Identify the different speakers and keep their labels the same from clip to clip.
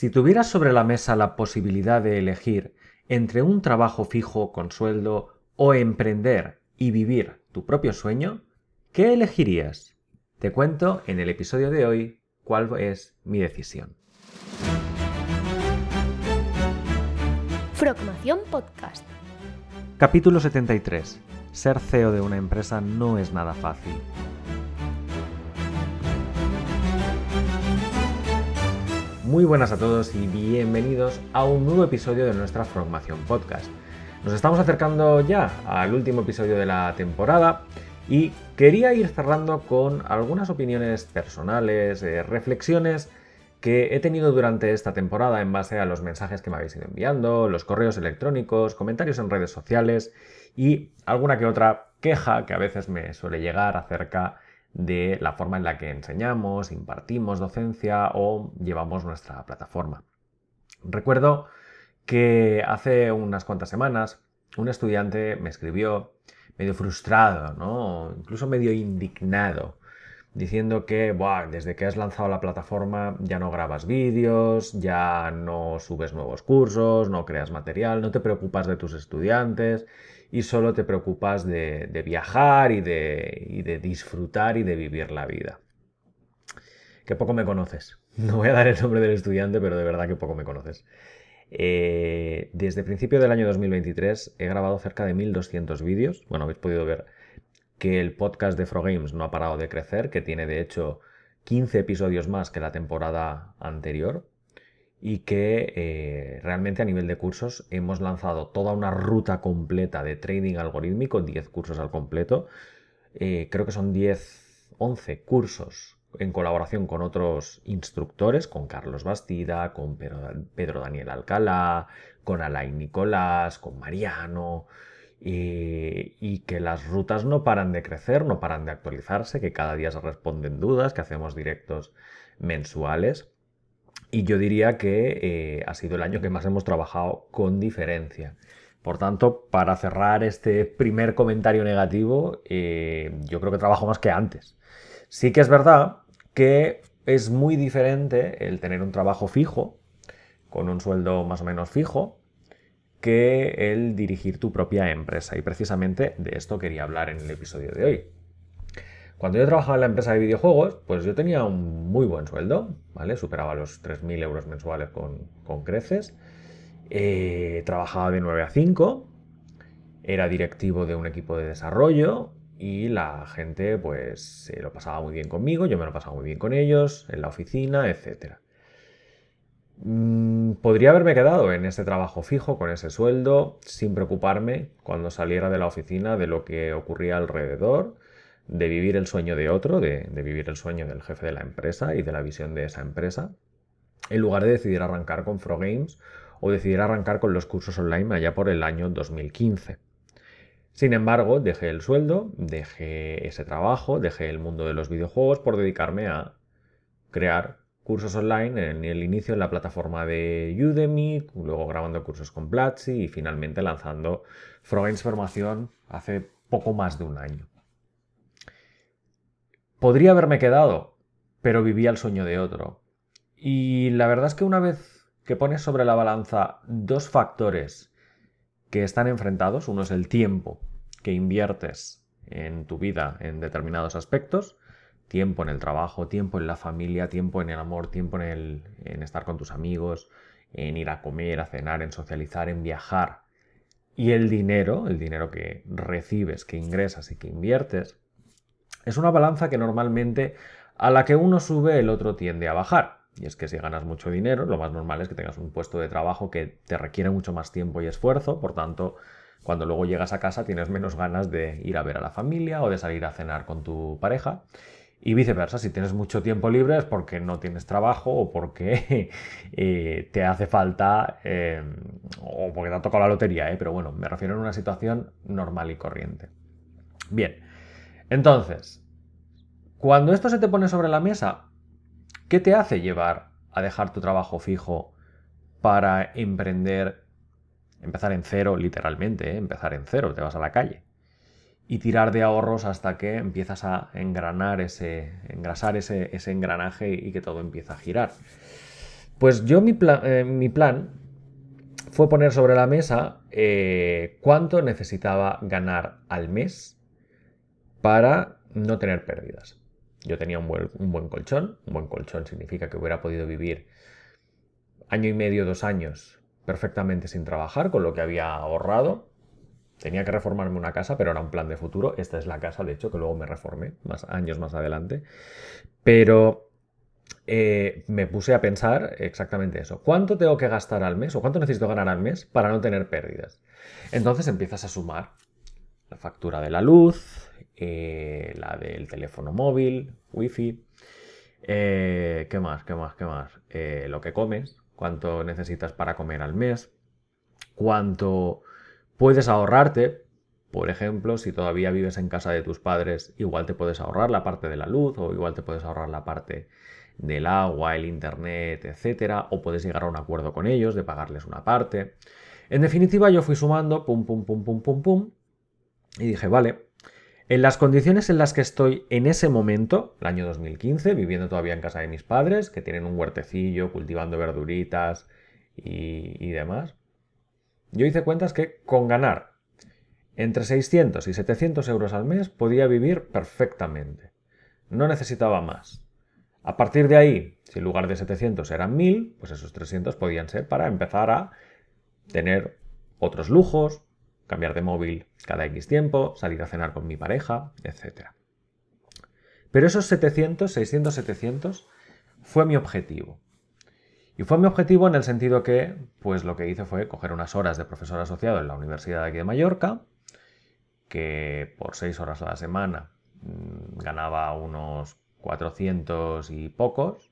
Speaker 1: Si tuvieras sobre la mesa la posibilidad de elegir entre un trabajo fijo con sueldo o emprender y vivir tu propio sueño, ¿qué elegirías? Te cuento en el episodio de hoy cuál es mi decisión.
Speaker 2: Frogmación Podcast.
Speaker 1: Capítulo 73. Ser CEO de una empresa no es nada fácil. Muy buenas a todos y bienvenidos a un nuevo episodio de nuestra Formación Podcast. Nos estamos acercando ya al último episodio de la temporada y quería ir cerrando con algunas opiniones personales, eh, reflexiones que he tenido durante esta temporada en base a los mensajes que me habéis ido enviando, los correos electrónicos, comentarios en redes sociales y alguna que otra queja que a veces me suele llegar acerca de la forma en la que enseñamos, impartimos docencia o llevamos nuestra plataforma. Recuerdo que hace unas cuantas semanas un estudiante me escribió medio frustrado, ¿no? incluso medio indignado, diciendo que desde que has lanzado la plataforma ya no grabas vídeos, ya no subes nuevos cursos, no creas material, no te preocupas de tus estudiantes y solo te preocupas de, viajar y de, de disfrutar y de vivir la vida. Que poco me conoces. No voy a dar el nombre del estudiante, pero de verdad que poco me conoces. Eh, desde principio del año 2023 he grabado cerca de 1200 vídeos. Bueno, habéis podido ver que el podcast de Games no ha parado de crecer, que tiene de hecho 15 episodios más que la temporada anterior y que eh, realmente a nivel de cursos hemos lanzado toda una ruta completa de trading algorítmico, 10 cursos al completo. Eh, creo que son 10, 11 cursos en colaboración con otros instructores, con Carlos Bastida, con Pedro, Daniel Alcalá, con Alain Nicolás, con Mariano, y, y, que las rutas no paran de crecer, no paran de actualizarse, que cada día se responden dudas, que hacemos directos mensuales. Y yo diría que eh, ha sido el año que más hemos trabajado con diferencia. Por tanto, para cerrar este primer comentario negativo, eh, yo creo que trabajo más que antes. Sí que es verdad que es muy diferente el tener un trabajo fijo, con un sueldo más o menos fijo, que el dirigir tu propia empresa. Y precisamente de esto quería hablar en el episodio de hoy. Cuando yo trabajaba en la empresa de videojuegos, pues yo tenía un muy buen sueldo, ¿vale? Superaba los 3.000 euros mensuales con, creces. Eh, trabajaba de 9 a 5, era directivo de un equipo de desarrollo y la gente pues se lo pasaba muy bien conmigo, yo me lo pasaba muy bien con ellos, en la oficina, etc. Mm, podría haberme quedado en ese trabajo fijo, con ese sueldo, sin preocuparme cuando saliera de la oficina de lo que ocurría alrededor de vivir el sueño de otro, de, vivir el sueño del jefe de la empresa y de la visión de esa empresa, en lugar de decidir arrancar con Games o decidir arrancar con los cursos online allá por el año 2015. Sin embargo, dejé el sueldo, dejé ese trabajo, dejé el mundo de los videojuegos por dedicarme a crear cursos online en el inicio en la plataforma de Udemy, luego grabando cursos con Platzi y finalmente lanzando Games Formación hace poco más de un año. Podría haberme quedado, pero vivía el sueño de otro. Y la verdad es que una vez que pones sobre la balanza dos factores que están enfrentados, uno es el tiempo que inviertes en tu vida en determinados aspectos, tiempo en el trabajo, tiempo en la familia, tiempo en el amor, tiempo en, el, en estar con tus amigos, en ir a comer, a cenar, en socializar, en viajar. Y el dinero, el dinero que recibes, que ingresas y que inviertes, es una balanza que normalmente a la que uno sube el otro tiende a bajar. Y es que si ganas mucho dinero, lo más normal es que tengas un puesto de trabajo que te requiere mucho más tiempo y esfuerzo, por tanto, cuando luego llegas a casa tienes menos ganas de ir a ver a la familia o de salir a cenar con tu pareja. Y viceversa, si tienes mucho tiempo libre es porque no tienes trabajo o porque eh, te hace falta eh, o porque te ha tocado la lotería, ¿eh? pero bueno, me refiero a una situación normal y corriente. Bien, entonces, cuando esto se te pone sobre la mesa, ¿qué te hace llevar a dejar tu trabajo fijo para emprender, empezar en cero literalmente, ¿eh? empezar en cero, te vas a la calle? Y tirar de ahorros hasta que empiezas a engranar ese, engrasar ese, engranaje y que todo empieza a girar. Pues yo mi, eh, plan fue poner sobre la mesa eh, cuánto necesitaba ganar al mes para no tener pérdidas. Yo tenía un buen, colchón, un buen colchón significa que hubiera podido vivir año y medio, dos años perfectamente sin trabajar, con lo que había ahorrado. Tenía que reformarme una casa, pero era un plan de futuro. Esta es la casa, de hecho, que luego me reformé más años más adelante. Pero eh, me puse a pensar exactamente eso. ¿Cuánto tengo que gastar al mes o cuánto necesito ganar al mes para no tener pérdidas? Entonces empiezas a sumar la factura de la luz, eh, la del teléfono móvil, wifi, eh, ¿qué más? ¿Qué más? ¿Qué más? lo que comes, cuánto necesitas para comer al mes, cuánto puedes ahorrarte. Por ejemplo, si todavía vives en casa de tus padres, igual te puedes ahorrar la parte de la luz o igual te puedes ahorrar la parte del agua, el internet, etcétera, o puedes llegar a un acuerdo con ellos de pagarles una parte. En definitiva, yo fui sumando, pum, pum, pum, pum, pum, pum, y dije, vale, en las condiciones en las que estoy en ese momento, el año 2015, viviendo todavía en casa de mis padres, que tienen un huertecillo, cultivando verduritas y, demás, yo hice cuentas que con ganar entre 600 y 700 euros al mes podía vivir perfectamente. No necesitaba más. A partir de ahí, si en lugar de 700 eran 1000, pues esos 300 podían ser para empezar a tener otros lujos, cambiar de móvil cada X tiempo, salir a cenar con mi pareja, etc. Pero esos 700, 600, 700 fue mi objetivo. Y fue mi objetivo en el sentido que, pues lo que hice fue coger unas horas de profesor asociado en la Universidad de aquí de Mallorca, que por 6 horas a la semana mm, ganaba unos 400 y pocos,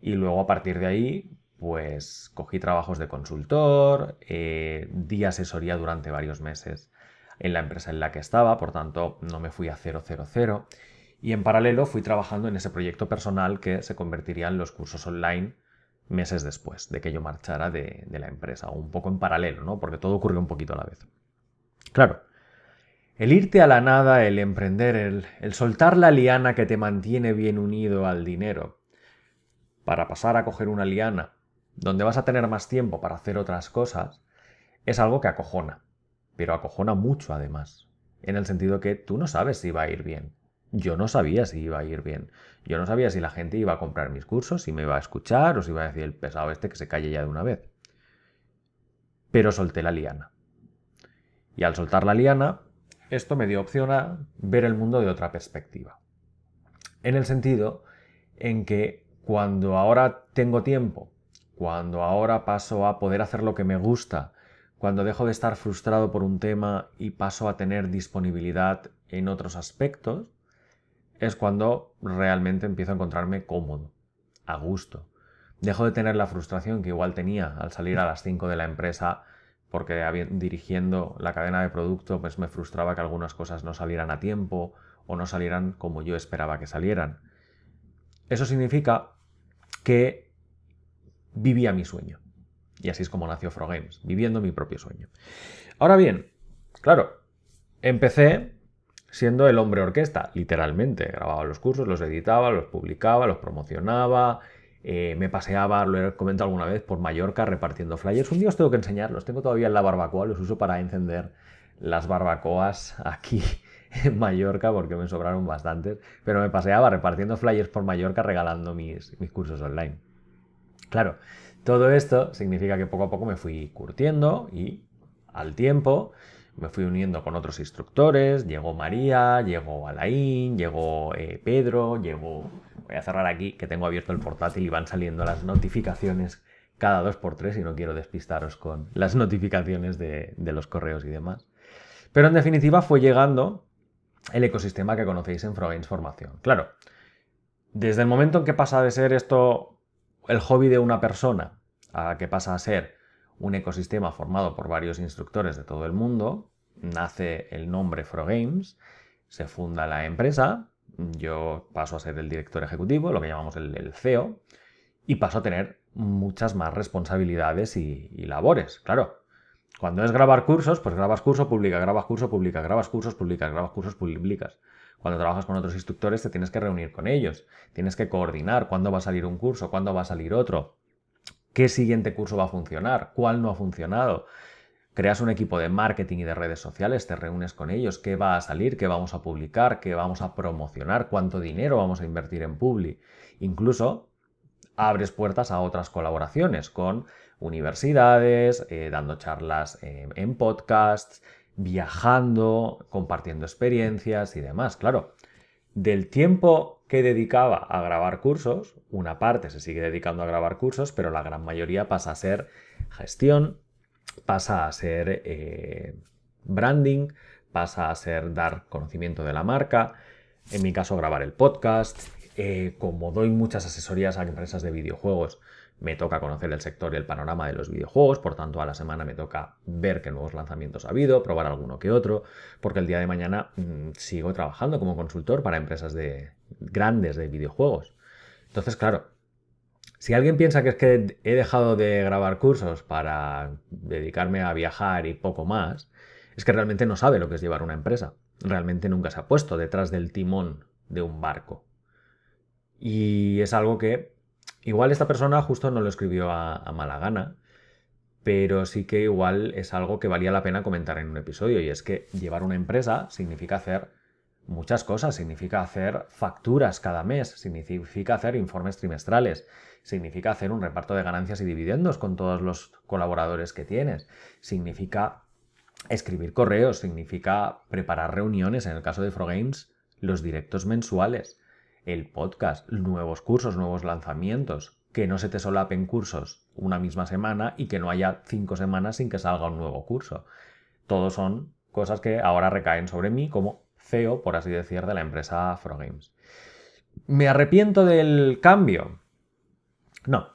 Speaker 1: y luego a partir de ahí, pues cogí trabajos de consultor, eh, di asesoría durante varios meses en la empresa en la que estaba, por tanto no me fui a 000 y en paralelo fui trabajando en ese proyecto personal que se convertiría en los cursos online meses después de que yo marchara de, la empresa, un poco en paralelo, ¿no? Porque todo ocurrió un poquito a la vez. Claro, el irte a la nada, el emprender, el, el soltar la liana que te mantiene bien unido al dinero, para pasar a coger una liana donde vas a tener más tiempo para hacer otras cosas, es algo que acojona, pero acojona mucho además, en el sentido que tú no sabes si va a ir bien. Yo no sabía si iba a ir bien. Yo no sabía si la gente iba a comprar mis cursos, si me iba a escuchar o si iba a decir el pesado este que se calle ya de una vez. Pero solté la liana. Y al soltar la liana, esto me dio opción a ver el mundo de otra perspectiva. En el sentido en que cuando ahora tengo tiempo cuando ahora paso a poder hacer lo que me gusta, cuando dejo de estar frustrado por un tema y paso a tener disponibilidad en otros aspectos, es cuando realmente empiezo a encontrarme cómodo, a gusto. Dejo de tener la frustración que igual tenía al salir a las 5 de la empresa porque dirigiendo la cadena de producto pues me frustraba que algunas cosas no salieran a tiempo o no salieran como yo esperaba que salieran. Eso significa que vivía mi sueño. Y así es como nació Frogames, viviendo mi propio sueño. Ahora bien, claro, empecé siendo el hombre orquesta, literalmente. Grababa los cursos, los editaba, los publicaba, los promocionaba, eh, me paseaba, lo he comentado alguna vez, por Mallorca repartiendo flyers. Un día os tengo que enseñar, los tengo todavía en la barbacoa, los uso para encender las barbacoas aquí en Mallorca porque me sobraron bastantes, pero me paseaba repartiendo flyers por Mallorca regalando mis, mis cursos online. Claro, todo esto significa que poco a poco me fui curtiendo y al tiempo me fui uniendo con otros instructores, llegó María, llegó Alain, llegó eh, Pedro, llegó... Voy a cerrar aquí que tengo abierto el portátil y van saliendo las notificaciones cada dos por tres y no quiero despistaros con las notificaciones de, los correos y demás. Pero en definitiva fue llegando el ecosistema que conocéis en Frogains Formación. Claro, desde el momento en que pasa de ser esto el hobby de una persona a que pasa a ser un ecosistema formado por varios instructores de todo el mundo, nace el nombre Games, se funda la empresa, yo paso a ser el director ejecutivo, lo que llamamos el, CEO, y paso a tener muchas más responsabilidades y, y, labores. Claro, cuando es grabar cursos, pues grabas curso, publica, grabas curso, publica, grabas cursos, publicas, grabas cursos, publicas. Cuando trabajas con otros instructores te tienes que reunir con ellos, tienes que coordinar cuándo va a salir un curso, cuándo va a salir otro. qué siguiente curso va a funcionar, cuál no ha funcionado. Creas un equipo de marketing y de redes sociales, te reúnes con ellos, qué va a salir, qué vamos a publicar, qué vamos a promocionar, cuánto dinero vamos a invertir en Publi. Incluso abres puertas a otras colaboraciones con universidades, eh, dando charlas eh, en podcasts, viajando, compartiendo experiencias y demás. Claro, del tiempo que dedicaba a grabar cursos, una parte se sigue dedicando a grabar cursos, pero la gran mayoría pasa a ser gestión, pasa a ser eh, branding, pasa a ser dar conocimiento de la marca, en mi caso grabar el podcast, como doy muchas asesorías a empresas de videojuegos, me toca conocer el sector y el panorama de los videojuegos, por tanto a la semana me toca ver qué nuevos lanzamientos ha habido, probar alguno que otro, porque el día de mañana mm, sigo trabajando como consultor para empresas de, grandes de videojuegos. Entonces, claro, si alguien piensa que es que he dejado de grabar cursos para dedicarme a viajar y poco más, es que realmente no sabe lo que es llevar una empresa. Realmente nunca se ha puesto detrás del timón de un barco. Y es algo que Igual esta persona justo no lo escribió a, mala gana, pero sí que igual es algo que valía la pena comentar en un episodio y es que llevar una empresa significa hacer muchas cosas, significa hacer facturas cada mes, significa hacer informes trimestrales, significa hacer un reparto de ganancias y dividendos con todos los colaboradores que tienes, significa escribir correos, significa preparar reuniones, en el caso de Frogames, los directos mensuales, el podcast, nuevos cursos, nuevos lanzamientos, que no se te solapen cursos una misma semana y que no haya cinco semanas sin que salga un nuevo curso. Todos son cosas que ahora recaen sobre mí como CEO, por así decir, de la empresa Frogames. ¿Me arrepiento del cambio? No,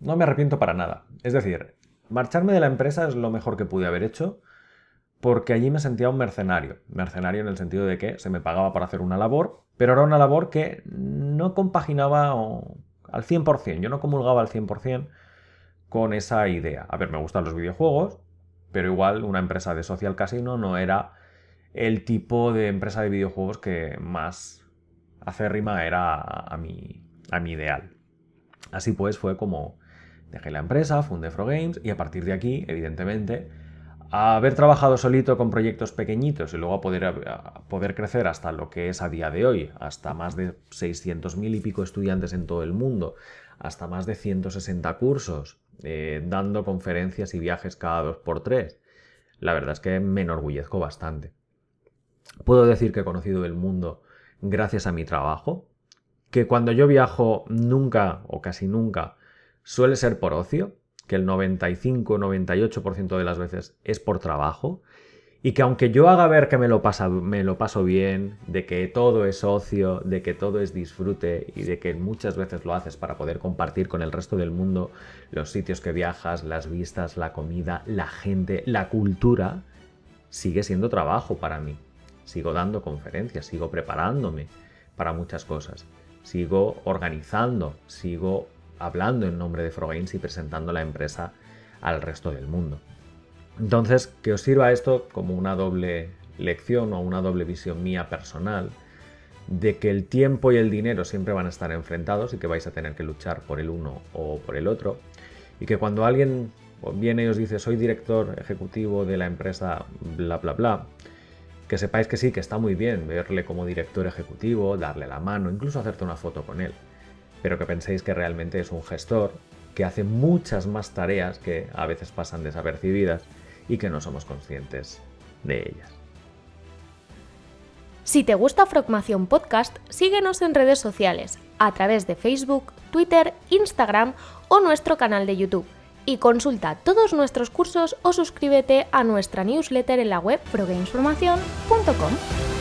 Speaker 1: no me arrepiento para nada. Es decir, marcharme de la empresa es lo mejor que pude haber hecho porque allí me sentía un mercenario. Mercenario en el sentido de que se me pagaba para hacer una labor pero era una labor que no compaginaba al 100%, yo no comulgaba al 100% con esa idea. A ver, me gustan los videojuegos, pero igual una empresa de social casino no era el tipo de empresa de videojuegos que más acérrima era a mi, a mi ideal. Así pues fue como dejé la empresa, fundé Games y a partir de aquí, evidentemente, a haber trabajado solito con proyectos pequeñitos y luego a poder, poder crecer hasta lo que es a día de hoy, hasta más de 600.000 y pico estudiantes en todo el mundo, hasta más de 160 cursos, eh, dando conferencias y viajes cada dos por tres, la verdad es que me enorgullezco bastante. Puedo decir que he conocido el mundo gracias a mi trabajo, que cuando yo viajo nunca o casi nunca suele ser por ocio, que el 95-98% de las veces es por trabajo y que aunque yo haga ver que me lo, me lo paso bien, de que todo es ocio, de que todo es disfrute y de que muchas veces lo haces para poder compartir con el resto del mundo los sitios que viajas, las vistas, la comida, la gente, la cultura, sigue siendo trabajo para mí. Sigo dando conferencias, sigo preparándome para muchas cosas, sigo organizando, sigo hablando en nombre de Frogames y presentando la empresa al resto del mundo. Entonces, que os sirva esto como una doble lección o una doble visión mía personal de que el tiempo y el dinero siempre van a estar enfrentados y que vais a tener que luchar por el uno o por el otro. Y que cuando alguien viene y os dice soy director ejecutivo de la empresa bla bla bla, que sepáis que sí, que está muy bien verle como director ejecutivo, darle la mano, incluso hacerte una foto con él pero que penséis que realmente es un gestor que hace muchas más tareas que a veces pasan desapercibidas y que no somos conscientes de ellas.
Speaker 2: Si te gusta Frogmación Podcast, síguenos en redes sociales, a través de Facebook, Twitter, Instagram o nuestro canal de YouTube. Y consulta todos nuestros cursos o suscríbete a nuestra newsletter en la web progamesformación.com.